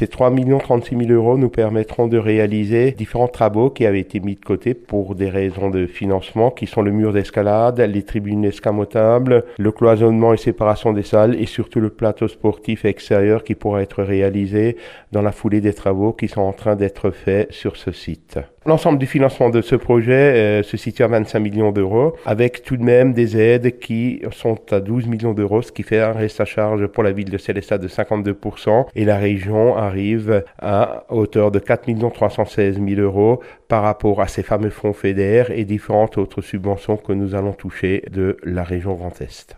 Ces 3 36 000 euros nous permettront de réaliser différents travaux qui avaient été mis de côté pour des raisons de financement, qui sont le mur d'escalade, les tribunes escamotables, le cloisonnement et séparation des salles et surtout le plateau sportif extérieur qui pourra être réalisé dans la foulée des travaux qui sont en train d'être faits sur ce site. L'ensemble du financement de ce projet euh, se situe à 25 millions d'euros, avec tout de même des aides qui sont à 12 millions d'euros, ce qui fait un reste à charge pour la ville de Célestat de 52%, et la région arrive à hauteur de 4 316 000 euros par rapport à ces fameux fonds FEDER et différentes autres subventions que nous allons toucher de la région Grand Est.